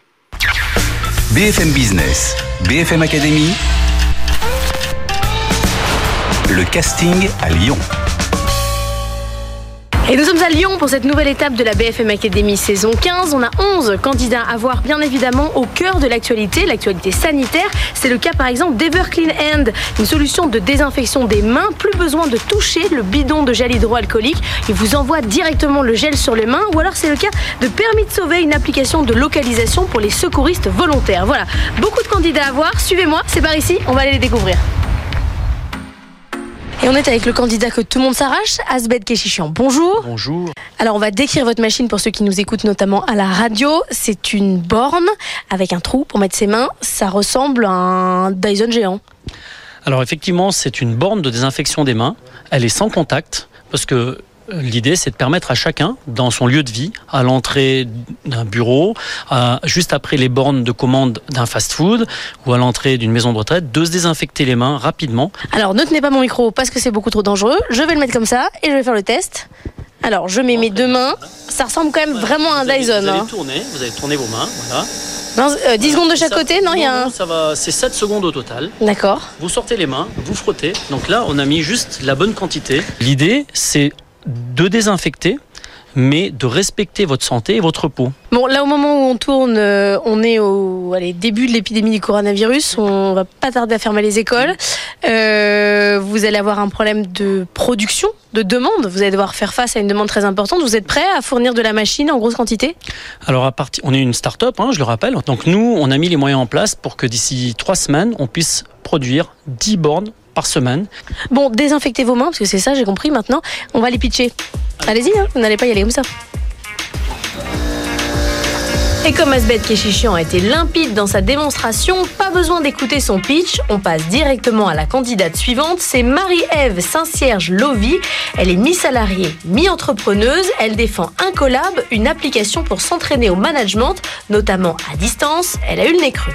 BFM Business, BFM Academy, le casting à Lyon. Et nous sommes à Lyon pour cette nouvelle étape de la BFM Academy saison 15. On a 11 candidats à voir bien évidemment au cœur de l'actualité, l'actualité sanitaire. C'est le cas par exemple d'Everclean Hand, une solution de désinfection des mains. Plus besoin de toucher le bidon de gel hydroalcoolique. Il vous envoie directement le gel sur les mains. Ou alors c'est le cas de Permis de sauver, une application de localisation pour les secouristes volontaires. Voilà, beaucoup de candidats à voir. Suivez-moi, c'est par ici, on va aller les découvrir. Et on est avec le candidat que tout le monde s'arrache, Asbed Keshichian. Bonjour. Bonjour. Alors on va décrire votre machine pour ceux qui nous écoutent notamment à la radio. C'est une borne avec un trou pour mettre ses mains. Ça ressemble à un Dyson géant. Alors effectivement, c'est une borne de désinfection des mains. Elle est sans contact parce que L'idée, c'est de permettre à chacun, dans son lieu de vie, à l'entrée d'un bureau, juste après les bornes de commande d'un fast-food ou à l'entrée d'une maison de retraite, de se désinfecter les mains rapidement. Alors, ne tenez pas mon micro parce que c'est beaucoup trop dangereux. Je vais le mettre comme ça et je vais faire le test. Alors, je mets mes deux mains. Ça ressemble quand même vraiment à un Dyson. Vous allez hein. tourner, vous allez tourner vos mains, voilà. 10 euh, secondes de chaque côté, non, il y a ça va, c'est 7 secondes au total. D'accord. Vous sortez les mains, vous frottez. Donc là, on a mis juste la bonne quantité. L'idée, c'est de désinfecter, mais de respecter votre santé et votre peau. Bon, là, au moment où on tourne, euh, on est au début de l'épidémie du coronavirus. On va pas tarder à fermer les écoles. Euh, vous allez avoir un problème de production, de demande. Vous allez devoir faire face à une demande très importante. Vous êtes prêt à fournir de la machine en grosse quantité? Alors, à partir, on est une start-up, hein, je le rappelle. Donc, nous, on a mis les moyens en place pour que d'ici trois semaines, on puisse produire 10 bornes par semaine. Bon, désinfectez vos mains, parce que c'est ça, j'ai compris maintenant. On va les pitcher. Allez-y, hein, vous n'allez pas y aller comme ça. Et comme Asbeth Keshichian a été limpide dans sa démonstration, pas besoin d'écouter son pitch, on passe directement à la candidate suivante, c'est Marie-Ève Saint-Cierge Lovy. Elle est mi-salariée, mi-entrepreneuse, elle défend un collab, une application pour s'entraîner au management, notamment à distance, elle a eu le nez creux.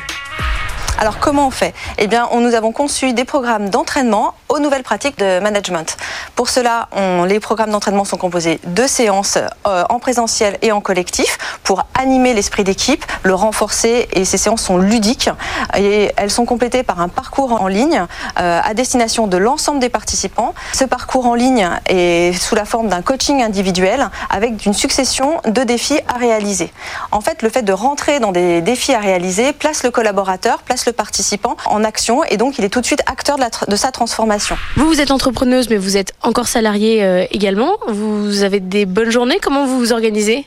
Alors comment on fait? Eh bien, nous avons conçu des programmes d'entraînement aux nouvelles pratiques de management. Pour cela, les programmes d'entraînement sont composés de séances euh, en présentiel et en collectif pour animer l'esprit d'équipe, le renforcer et ces séances sont ludiques et elles sont complétées par un parcours en ligne euh, à destination de l'ensemble des participants. Ce parcours en ligne est sous la forme d'un coaching individuel avec une succession de défis à réaliser. En fait, le fait de rentrer dans des défis à réaliser place le collaborateur, place le participant en action et donc il est tout de suite acteur de, sa transformation. Vous, vous êtes entrepreneuse, mais vous êtes encore salariée euh, également. Vous avez des bonnes journées. Comment vous vous organisez?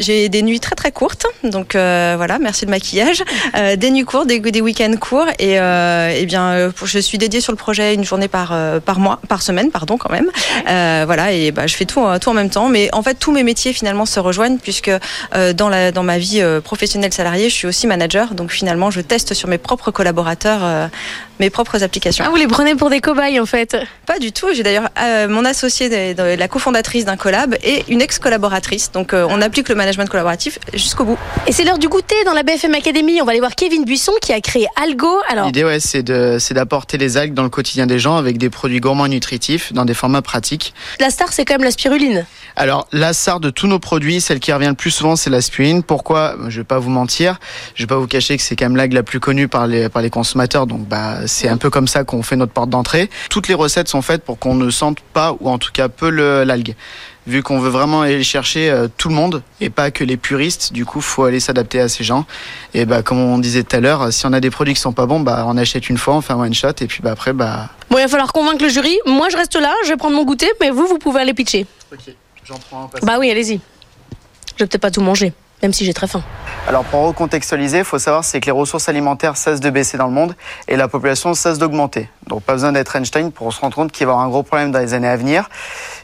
J'ai des nuits très très courtes, donc euh, voilà, merci le maquillage. Euh, des nuits courtes, des, des week-ends courts, et, euh, eh bien, euh, je suis dédiée sur le projet une journée par euh, par mois, par semaine, pardon, quand même. Euh, voilà, et bah, je fais tout, tout en même temps. Mais en fait, tous mes métiers finalement se rejoignent puisque euh, dans la dans ma vie euh, professionnelle salariée, je suis aussi manager, donc finalement, je teste sur mes propres collaborateurs euh, mes propres applications. Ah, vous les prenez pour des cobayes en fait Pas du tout. J'ai d'ailleurs euh, mon de- de- la cofondatrice d'un collab, et une ex-collaboratrice. Donc, euh, on applique le management collaboratif jusqu'au bout. Et c'est l'heure du goûter dans la BFM Academy. On va aller voir Kevin Buisson qui a créé Algo. Alors, L'idée, ouais, c'est d'apporter les algues dans le quotidien des gens avec des produits gourmands et nutritifs dans des formats pratiques. la star, c'est quand même la spiruline. Alors, la star de tous nos produits, celle qui revient le plus souvent, c'est la spiruline. Pourquoi? Je vais pas vous mentir. Je vais pas vous cacher que c'est quand même l'algue la plus connue par les, par les consommateurs. Donc, bah, c'est un peu comme ça qu'on fait notre porte d'entrée. Toutes les recettes sont faites pour qu'on ne sente pas, ou en tout cas peu, l'algue. Vu qu'on veut vraiment aller chercher euh, tout le monde et pas que les puristes, du coup, faut aller s'adapter à ces gens. Et bah, comme on disait tout à l'heure, si on a des produits qui sont pas bons, bah, on achète une fois, on fait un one shot, et puis bah, après, bah, Bon, il va falloir convaincre le jury. Moi, je reste là, je vais prendre mon goûter, mais vous, vous pouvez aller pitcher. j'en prends un. Bah oui, allez-y. Je vais peut-être pas tout manger, même si j'ai très faim. Alors pour recontextualiser, il faut savoir c'est que les ressources alimentaires cessent de baisser dans le monde et la population cesse d'augmenter. Donc pas besoin d'être Einstein pour se rendre compte qu'il va y avoir un gros problème dans les années à venir.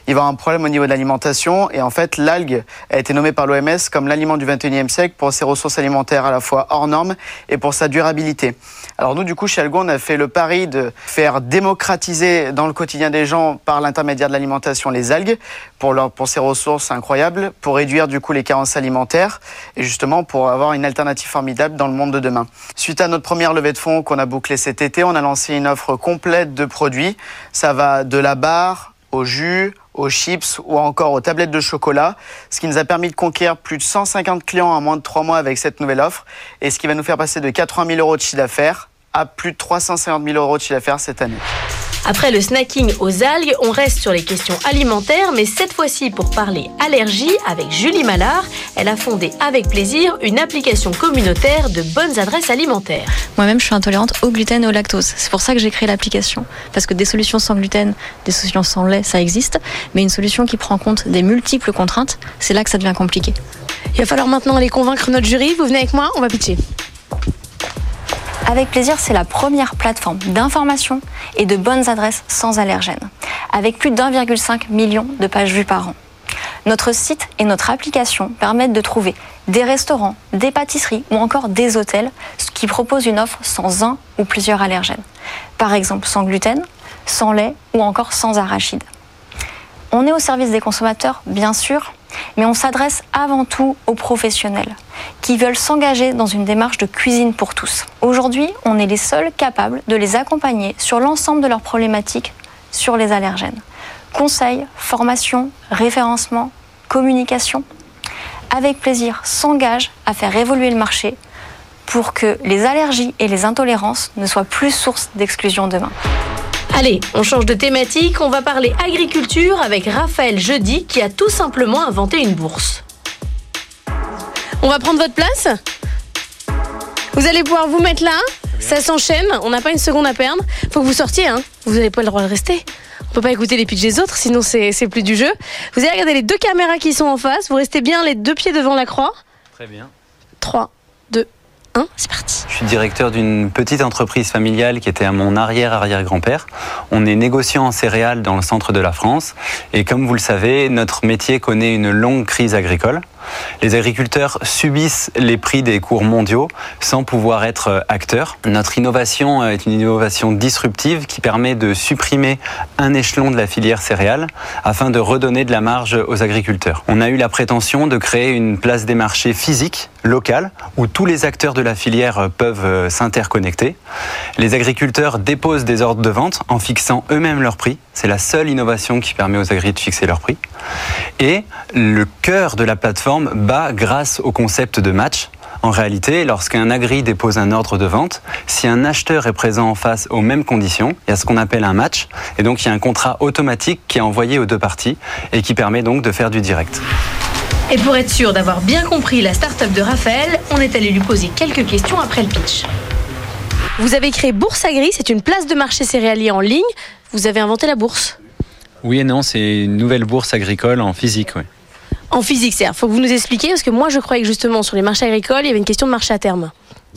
Il va y avoir un problème au niveau de l'alimentation et en fait l'algue a été nommée par l'OMS comme l'aliment du 21e siècle pour ses ressources alimentaires à la fois hors normes et pour sa durabilité. Alors nous du coup chez Algo on a fait le pari de faire démocratiser dans le quotidien des gens par l'intermédiaire de l'alimentation les algues pour leur pour ses ressources incroyables, pour réduire du coup les carences alimentaires et justement pour avoir une alternative formidable dans le monde de demain. Suite à notre première levée de fonds qu'on a bouclée cet été, on a lancé une offre complète de produits. Ça va de la barre au jus, aux chips ou encore aux tablettes de chocolat, ce qui nous a permis de conquérir plus de 150 clients en moins de 3 mois avec cette nouvelle offre et ce qui va nous faire passer de 80 000 euros de chiffre d'affaires à plus de 350 000 euros de chiffre d'affaires cette année. Après le snacking aux algues, on reste sur les questions alimentaires, mais cette fois-ci pour parler allergie avec Julie Mallard. Elle a fondé avec plaisir une application communautaire de bonnes adresses alimentaires. Moi-même, je suis intolérante au gluten et au lactose. C'est pour ça que j'ai créé l'application. Parce que des solutions sans gluten, des solutions sans lait, ça existe. Mais une solution qui prend en compte des multiples contraintes, c'est là que ça devient compliqué. Il va falloir maintenant aller convaincre notre jury. Vous venez avec moi, on va pitcher. Avec plaisir, c'est la première plateforme d'information et de bonnes adresses sans allergènes, avec plus d'1,5 million de pages vues par an. Notre site et notre application permettent de trouver des restaurants, des pâtisseries ou encore des hôtels qui proposent une offre sans un ou plusieurs allergènes. Par exemple sans gluten, sans lait ou encore sans arachide. On est au service des consommateurs, bien sûr, mais on s'adresse avant tout aux professionnels qui veulent s'engager dans une démarche de cuisine pour tous. Aujourd'hui, on est les seuls capables de les accompagner sur l'ensemble de leurs problématiques sur les allergènes. Conseils, formation, référencement, communication. Avec plaisir, s'engage à faire évoluer le marché pour que les allergies et les intolérances ne soient plus source d'exclusion demain. Allez, on change de thématique, on va parler agriculture avec Raphaël Jeudi qui a tout simplement inventé une bourse. On va prendre votre place Vous allez pouvoir vous mettre là, ça s'enchaîne, on n'a pas une seconde à perdre. Faut que vous sortiez, hein. vous n'avez pas le droit de rester. On peut pas écouter les pitchs des autres, sinon c'est plus du jeu. Vous allez regarder les deux caméras qui sont en face, vous restez bien les deux pieds devant la croix. Très bien. 3, 2, 1, c'est parti. Je suis directeur d'une petite entreprise familiale qui était à mon arrière-arrière-grand-père. On est négociant en céréales dans le centre de la France. Et comme vous le savez, notre métier connaît une longue crise agricole. Les agriculteurs subissent les prix des cours mondiaux sans pouvoir être acteurs. Notre innovation est une innovation disruptive qui permet de supprimer un échelon de la filière céréale afin de redonner de la marge aux agriculteurs. On a eu la prétention de créer une place des marchés physique, locale, où tous les acteurs de la filière peuvent s'interconnecter. Les agriculteurs déposent des ordres de vente en fixant eux-mêmes leur prix. C'est la seule innovation qui permet aux agriculteurs de fixer leur prix. Et le cœur de la plateforme bat grâce au concept de match. En réalité, lorsqu'un agri dépose un ordre de vente, si un acheteur est présent en face aux mêmes conditions, il y a ce qu'on appelle un match, et donc il y a un contrat automatique qui est envoyé aux deux parties et qui permet donc de faire du direct. Et pour être sûr d'avoir bien compris la start-up de Raphaël, on est allé lui poser quelques questions après le pitch. Vous avez créé Bourse Agri, c'est une place de marché céréalier en ligne. Vous avez inventé la bourse Oui et non, c'est une nouvelle bourse agricole en physique. Oui. En physique, c'est. Il faut que vous nous expliquiez, parce que moi je croyais que justement sur les marchés agricoles, il y avait une question de marché à terme.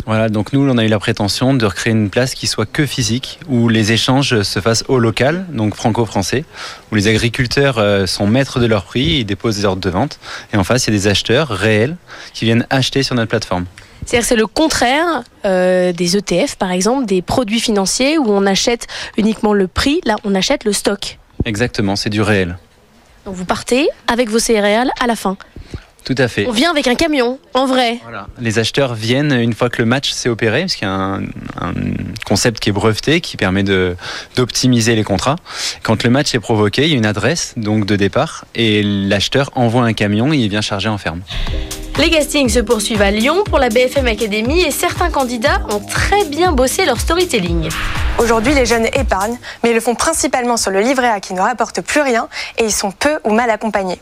Voilà, donc nous, on a eu la prétention de recréer une place qui soit que physique, où les échanges se fassent au local, donc franco-français, où les agriculteurs euh, sont maîtres de leur prix, ils déposent des ordres de vente, et en face, il y a des acheteurs réels qui viennent acheter sur notre plateforme. C'est-à-dire c'est le contraire euh, des ETF, par exemple, des produits financiers où on achète uniquement le prix, là on achète le stock. Exactement, c'est du réel. Donc vous partez avec vos céréales à la fin. Tout à fait. On vient avec un camion, en vrai. Voilà. Les acheteurs viennent une fois que le match s'est opéré, parce qu'il y a un, un, concept qui est breveté, qui permet d'optimiser les contrats. Quand le match est provoqué, il y a une adresse donc de départ, et l'acheteur envoie un camion et il vient charger en ferme. Les castings se poursuivent à Lyon pour la BFM Academy et certains candidats ont très bien bossé leur storytelling. Aujourd'hui, les jeunes épargnent, mais ils le font principalement sur le livret A qui ne rapporte plus rien et ils sont peu ou mal accompagnés.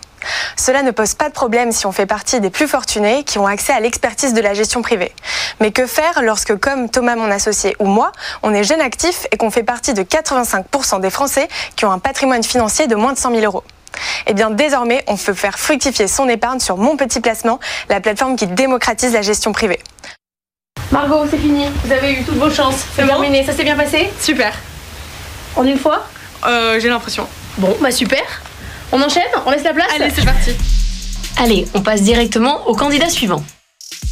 Cela ne pose pas de problème si on fait partie des plus fortunés qui ont accès à l'expertise de la gestion privée. Mais que faire lorsque, comme Thomas, mon associé, ou moi, on est jeune actif et qu'on fait partie de 85% des Français qui ont un patrimoine financier de moins de 100 000 euros? Eh bien désormais, on peut faire fructifier son épargne sur Mon Petit Placement, la plateforme qui démocratise la gestion privée. Margot, c'est fini. Vous avez eu toutes vos chances. C'est terminé. Ça s'est bien passé? Super. En une fois? Euh, J'ai l'impression. Bon, bah super. On enchaîne? On laisse la place? Allez, c'est parti. Allez, on passe directement au candidat suivant.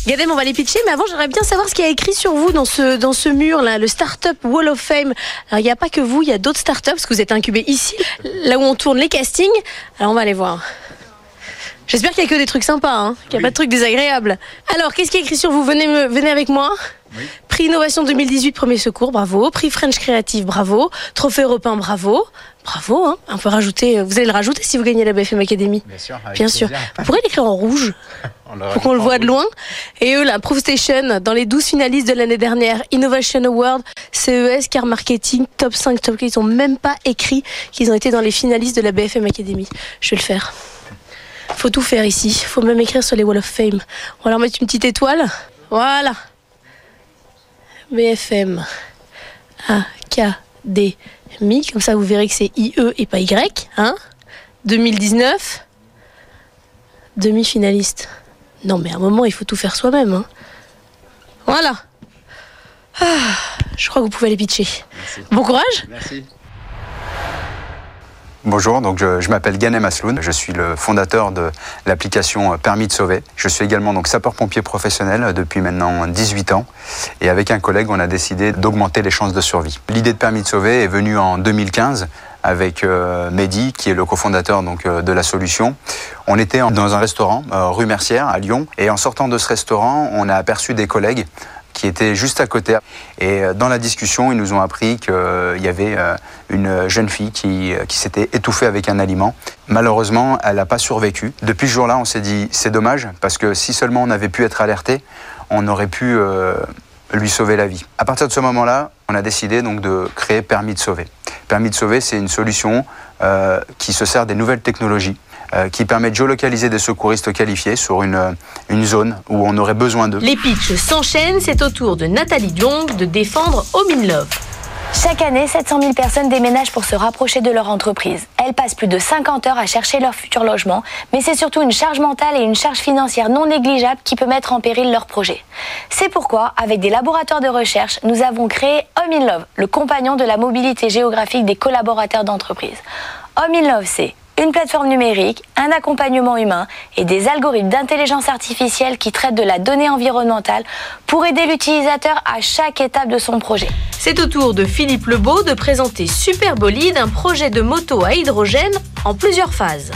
Gadem, on va les pitcher, mais avant, j'aimerais bien savoir ce qu'il y a écrit sur vous dans ce, dans ce mur, là, le Startup Wall of Fame. Alors, il n'y a pas que vous, il y a d'autres startups, parce que vous êtes incubés ici, là où on tourne les castings. Alors, on va aller voir. J'espère qu'il n'y a que des trucs sympas, hein, qu'il n'y a pas de trucs désagréables. Alors, qu'est-ce qui est écrit sur vous? Venez, me, venez avec moi. Prix Innovation 2018, premier secours, bravo. Prix French Creative, bravo. Trophée européen, bravo. Bravo, hein. On peut rajouter, vous allez le rajouter si vous gagnez la BFM Academy. Bien sûr. Bien sûr. Vous pourrez l'écrire en rouge. Pour qu'on le voit de loin. Et eux, la Proof Station, dans les 12 finalistes de l'année dernière, Innovation Award, CES, Car Marketing, Top 5, Top 4, ils n'ont même pas écrit qu'ils ont été dans les finalistes de la BFM Academy. Je vais le faire. Faut tout faire ici. Faut même écrire sur les Wall of Fame. On va leur mettre une petite étoile. Voilà. BFM Academy. Comme ça, vous verrez que c'est IE et pas Y. Hein 2019. Demi-finaliste. Non, mais à un moment, il faut tout faire soi-même. Hein. Voilà. Ah, je crois que vous pouvez aller pitcher. Bon courage. Merci. Bonjour, donc je, m'appelle Ganem Asloun, je suis le fondateur de l'application Permis de sauver. Je suis également sapeur-pompier professionnel depuis maintenant 18 ans et avec un collègue, on a décidé d'augmenter les chances de survie. L'idée de Permis de sauver est venue en 2015 avec euh, Mehdi, qui est le cofondateur donc euh, de la solution. On était dans un restaurant euh, rue Mercière à Lyon et en sortant de ce restaurant, on a aperçu des collègues qui étaient juste à côté. Et euh, dans la discussion, ils nous ont appris qu'il y avait euh, une jeune fille qui, euh, qui s'était étouffée avec un aliment. Malheureusement, elle n'a pas survécu. Depuis ce jour-là, on s'est dit, c'est dommage, parce que si seulement on avait pu être alerté, on aurait pu euh, lui sauver la vie. À partir de ce moment-là, on a décidé donc de créer Permis de sauver. Permis de sauver, c'est une solution euh, qui se sert des nouvelles technologies, euh, qui permet de géolocaliser des secouristes qualifiés sur une, euh, une zone où on aurait besoin d'eux. Les pitchs s'enchaînent. C'est au tour de Nathalie Diong de défendre Home in Love. Chaque année, 700 000 personnes déménagent pour se rapprocher de leur entreprise. Elles passent plus de 50 heures à chercher leur futur logement, mais c'est surtout une charge mentale et une charge financière non négligeable qui peut mettre en péril leur projet. C'est pourquoi, avec des laboratoires de recherche, nous avons créé Home in Love, le compagnon de la mobilité géographique des collaborateurs d'entreprise. Home in Love, c'est une plateforme numérique, un accompagnement humain et des algorithmes d'intelligence artificielle qui traitent de la donnée environnementale pour aider l'utilisateur à chaque étape de son projet. C'est au tour de Philippe Lebeau de présenter Superbolide, un projet de moto à hydrogène en plusieurs phases.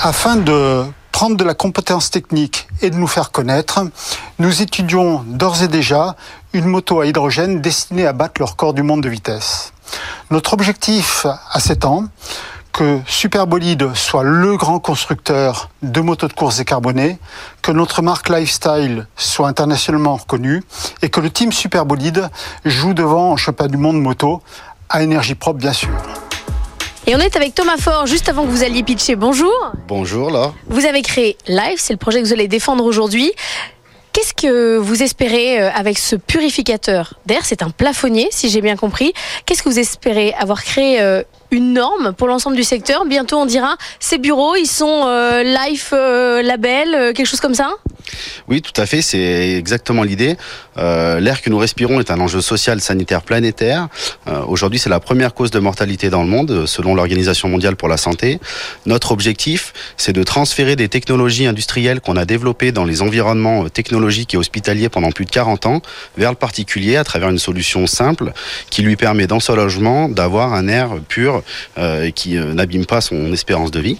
Afin de prendre de la compétence technique et de nous faire connaître, nous étudions d'ores et déjà une moto à hydrogène destinée à battre le record du monde de vitesse. Notre objectif à 7 ans, que Superbolide soit le grand constructeur de motos de course décarbonées, que notre marque Lifestyle soit internationalement reconnue et que le team Superbolide joue devant en championnat du monde moto à énergie propre bien sûr. Et on est avec Thomas Fort juste avant que vous alliez pitcher. Bonjour. Bonjour là. Vous avez créé Live, c'est le projet que vous allez défendre aujourd'hui. Qu'est-ce que vous espérez euh, avec ce purificateur d'air? C'est un plafonnier, si j'ai bien compris. Qu'est-ce que vous espérez avoir créé euh, une norme pour l'ensemble du secteur Bientôt, on dira ces bureaux, ils sont euh, Life Label, quelque chose comme ça? Oui, tout à fait, c'est exactement l'idée. Euh, L'air que nous respirons est un enjeu social, sanitaire, planétaire. Euh, Aujourd'hui, c'est la première cause de mortalité dans le monde, selon l'Organisation mondiale pour la santé. Notre objectif, c'est de transférer des technologies industrielles qu'on a développées dans les environnements euh, technologiques et hospitaliers pendant plus de 40 ans vers le particulier à travers une solution simple qui lui permet dans son logement d'avoir un air pur euh, qui euh, n'abîme pas son espérance de vie.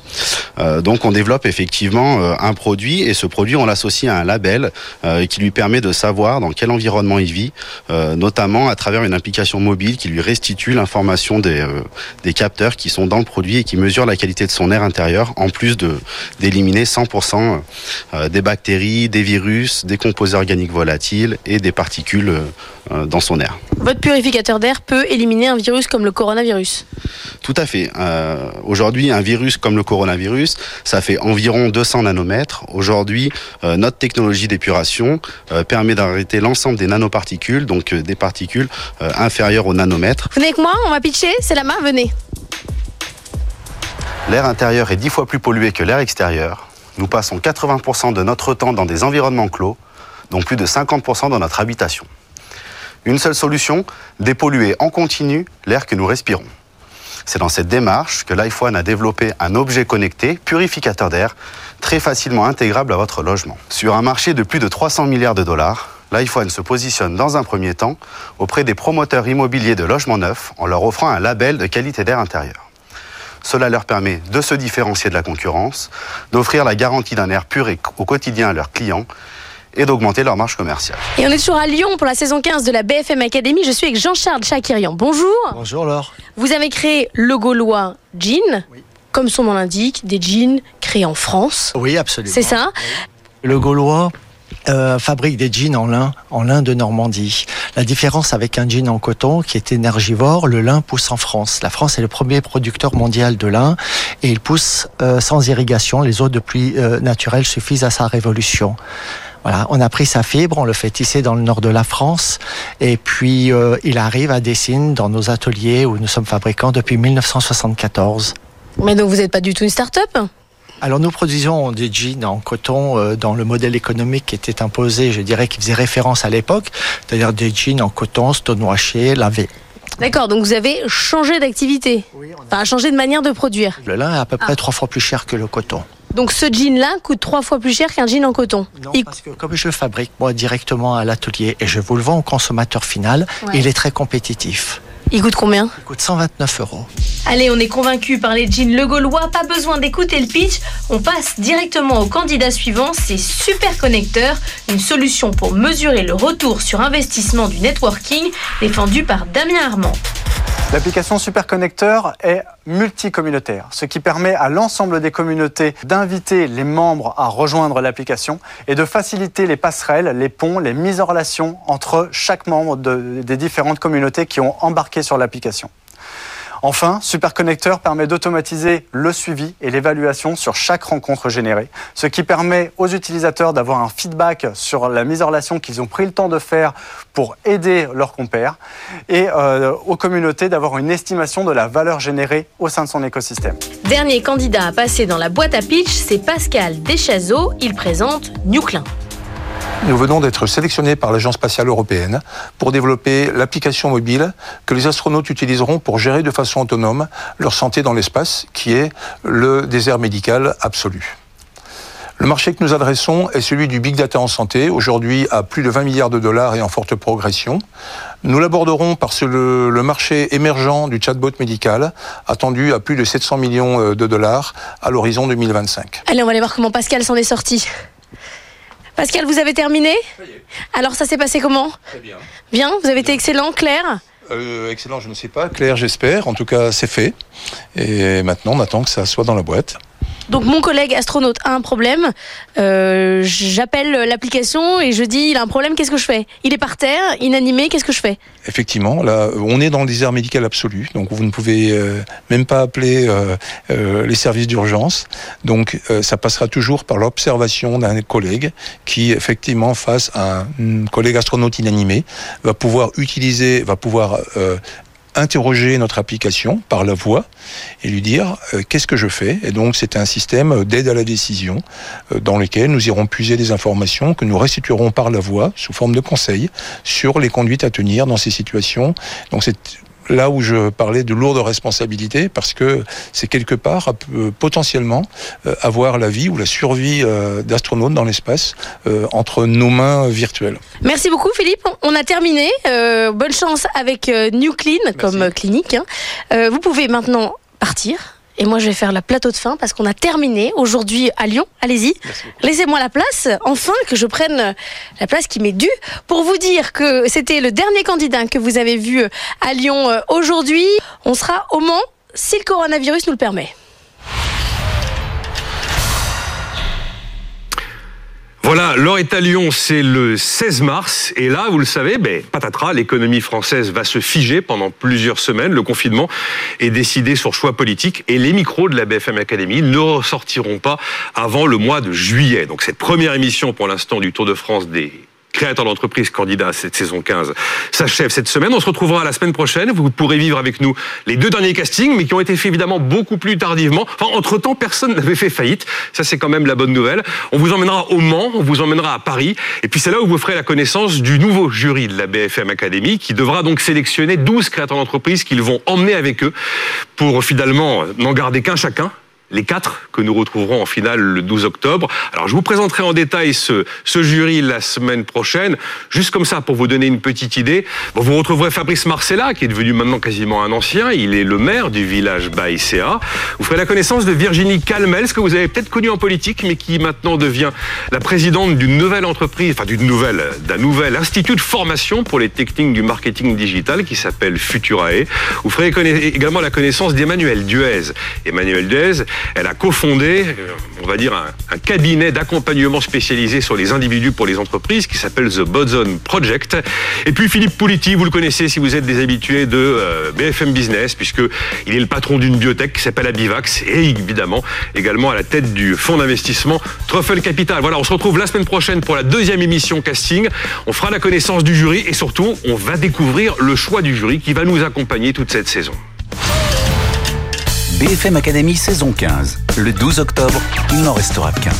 Euh, donc, on développe effectivement un produit et ce produit, on l'associe à un label qui lui permet de savoir dans quel environnement il vit, notamment à travers une application mobile qui lui restitue l'information des, capteurs qui sont dans le produit et qui mesurent la qualité de son air intérieur, en plus d'éliminer 100% des bactéries, des virus, des composés organiques volatiles et des particules dans son air. Votre purificateur d'air peut éliminer un virus comme le coronavirus? Tout à fait. Euh, Aujourd'hui, un virus comme le coronavirus, ça fait environ 200 nanomètres. Aujourd'hui, euh, notre technologie d'épuration euh, permet d'arrêter l'ensemble des nanoparticules, donc euh, des particules euh, inférieures au nanomètre. Venez avec moi, on va pitcher, c'est la main, venez. L'air intérieur est 10 fois plus pollué que l'air extérieur. Nous passons 80% de notre temps dans des environnements clos, dont plus de 50% dans notre habitation. Une seule solution, dépolluer en continu l'air que nous respirons. C'est dans cette démarche que l'iPhone a développé un objet connecté, purificateur d'air, très facilement intégrable à votre logement. Sur un marché de plus de 300 milliards de dollars, l'iPhone se positionne dans un premier temps auprès des promoteurs immobiliers de logements neufs en leur offrant un label de qualité d'air intérieur. Cela leur permet de se différencier de la concurrence, d'offrir la garantie d'un air pur et au quotidien à leurs clients et d'augmenter leur marge commerciale. Et on est toujours à Lyon pour la saison 15 de la BFM Academy. Je suis avec Jean-Charles Chakirian. Bonjour. Bonjour Laure. Vous avez créé le Gaulois Jean. Comme son nom l'indique, des jeans créés en France. Oui, absolument. C'est ça Le Gaulois euh, fabrique des jeans en lin, en lin de Normandie. La différence avec un jean en coton qui est énergivore, le lin pousse en France. La France est le premier producteur mondial de lin et il pousse euh, sans irrigation. Les eaux de pluie euh, naturelles suffisent à sa révolution. Voilà, on a pris sa fibre, on le fait tisser dans le nord de la France, et puis euh, il arrive à Dessines dans nos ateliers où nous sommes fabricants depuis 1974. Mais donc vous n'êtes pas du tout une start-up? Alors nous produisons des jeans en coton euh, dans le modèle économique qui était imposé, je dirais, qui faisait référence à l'époque, c'est-à-dire des jeans en coton, stonewashés, lavés. D'accord, donc vous avez changé d'activité, enfin changé de manière de produire. Le lin est à peu Ah. près trois fois plus cher que le coton. Donc ce jean-là coûte trois fois plus cher qu'un jean en coton. Non, parce que comme je le fabrique moi directement à l'atelier et je vous le vends au consommateur final, Ouais. il est très compétitif. Il coûte combien Il coûte 129 euros. Allez, on est convaincu par les jeans Le Gaulois, pas besoin d'écouter le pitch. On passe directement au candidat suivant, c'est Super Connecteur, une solution pour mesurer le retour sur investissement du networking défendu par Damien Armand. L'application Superconnecteur est multicommunautaire, ce qui permet à l'ensemble des communautés d'inviter les membres à rejoindre l'application et de faciliter les passerelles, les ponts, les mises en relation entre chaque membre de- des différentes communautés qui ont embarqué sur l'application. Enfin, Superconnecteur permet d'automatiser le suivi et l'évaluation sur chaque rencontre générée, ce qui permet aux utilisateurs d'avoir un feedback sur la mise en relation qu'ils ont pris le temps de faire pour aider leurs compères et euh, aux communautés d'avoir une estimation de la valeur générée au sein de son écosystème. Dernier candidat à passer dans la boîte à pitch, c'est Pascal Deschazeaux. Il présente Newclin. Nous venons d'être sélectionnés par l'Agence spatiale européenne pour développer l'application mobile que les astronautes utiliseront pour gérer de façon autonome leur santé dans l'espace, qui est le désert médical absolu. Le marché que nous adressons est celui du big data en santé, aujourd'hui à plus de 20 milliards de dollars et en forte progression. Nous l'aborderons par le, le, marché émergent du chatbot médical, attendu à plus de 700 millions euh, de dollars à l'horizon 2025. Allez, on va aller voir comment Pascal s'en est sorti. Pascal, vous avez terminé Alors ça s'est passé comment Très bien. Bien, vous avez été excellent, clair euh, excellent, je ne sais pas. Claire, j'espère. En tout cas, c'est fait. Et maintenant, on attend que ça soit dans la boîte. Donc mon collègue astronaute a un problème, euh, j'appelle l'application et je dis il a un problème, qu'est-ce que je fais? Il est par terre, inanimé, qu'est-ce que je fais? Effectivement, là on est dans le désert médical absolu, donc vous ne pouvez euh, même pas appeler euh, les services d'urgence, donc ça passera toujours par l'observation d'un collègue qui effectivement face à un collègue astronaute inanimé va pouvoir utiliser, va pouvoir interroger notre application par la voix et lui dire euh, qu'est-ce que je fais? Et donc c'est un système d'aide à la décision euh, dans lequel nous irons puiser des informations que nous restituerons par la voix sous forme de conseils sur les conduites à tenir dans ces situations. Donc c'est là où je parlais de lourde responsabilité, parce que c'est quelque part euh, potentiellement euh, avoir la vie ou la survie euh, d'astronautes dans l'espace euh, entre nos mains virtuelles. Merci beaucoup Philippe, on a terminé. Euh, bonne chance avec New Clean comme clinique. Hein. vous pouvez maintenant partir. Et moi, je vais faire la plateau de fin parce qu'on a terminé aujourd'hui à Lyon. Allez-y. Laissez-moi la place. Enfin, que je prenne la place qui m'est due pour vous dire que c'était le dernier candidat que vous avez vu à Lyon aujourd'hui. On sera au Mans si le coronavirus nous le permet. Voilà, l'heure est à Lyon, c'est le 16 mars. Et là, vous le savez, ben, patatras, l'économie française va se figer pendant plusieurs semaines. Le confinement est décidé sur choix politique et les micros de la BFM Academy ne ressortiront pas avant le mois de juillet. Donc cette première émission pour l'instant du Tour de France des créateur d'entreprise candidat à cette saison 15 s'achève cette semaine. On se retrouvera la semaine prochaine. Vous pourrez vivre avec nous les deux derniers castings, mais qui ont été faits évidemment beaucoup plus tardivement. Enfin, entre-temps, personne n'avait fait faillite. Ça, c'est quand même la bonne nouvelle. On vous emmènera au Mans, on vous emmènera à Paris. Et puis, c'est là où vous ferez la connaissance du nouveau jury de la BFM Academy, qui devra donc sélectionner 12 créateurs d'entreprise qu'ils vont emmener avec eux pour finalement n'en garder qu'un chacun les quatre que nous retrouverons en finale le 12 octobre. Alors je vous présenterai en détail ce, jury la semaine prochaine, juste comme ça pour vous donner une petite idée. Vous retrouverez Fabrice Marcella, qui est devenu maintenant quasiment un ancien. Il est le maire du village Baïséa. Vous ferez la connaissance de Virginie Calmels, que vous avez peut-être connue en politique, mais qui maintenant devient la présidente d'une nouvelle entreprise, enfin d'une nouvelle, d'un nouvel institut de formation pour les techniques du marketing digital qui s'appelle Futurae. Vous ferez également la connaissance d'Emmanuel Duez. Emmanuel Duez, elle a cofondé, euh, on va dire, un, cabinet d'accompagnement spécialisé sur les individus pour les entreprises qui s'appelle The Bodzone Project. Et puis Philippe Pouliti, vous le connaissez si vous êtes des habitués de euh, BFM Business, puisque il est le patron d'une biotech qui s'appelle Abivax et évidemment également à la tête du fonds d'investissement Truffle Capital. Voilà, on se retrouve la semaine prochaine pour la deuxième émission casting. On fera la connaissance du jury et surtout, on va découvrir le choix du jury qui va nous accompagner toute cette saison. BFM Academy saison 15. Le 12 octobre, il n'en restera qu'un.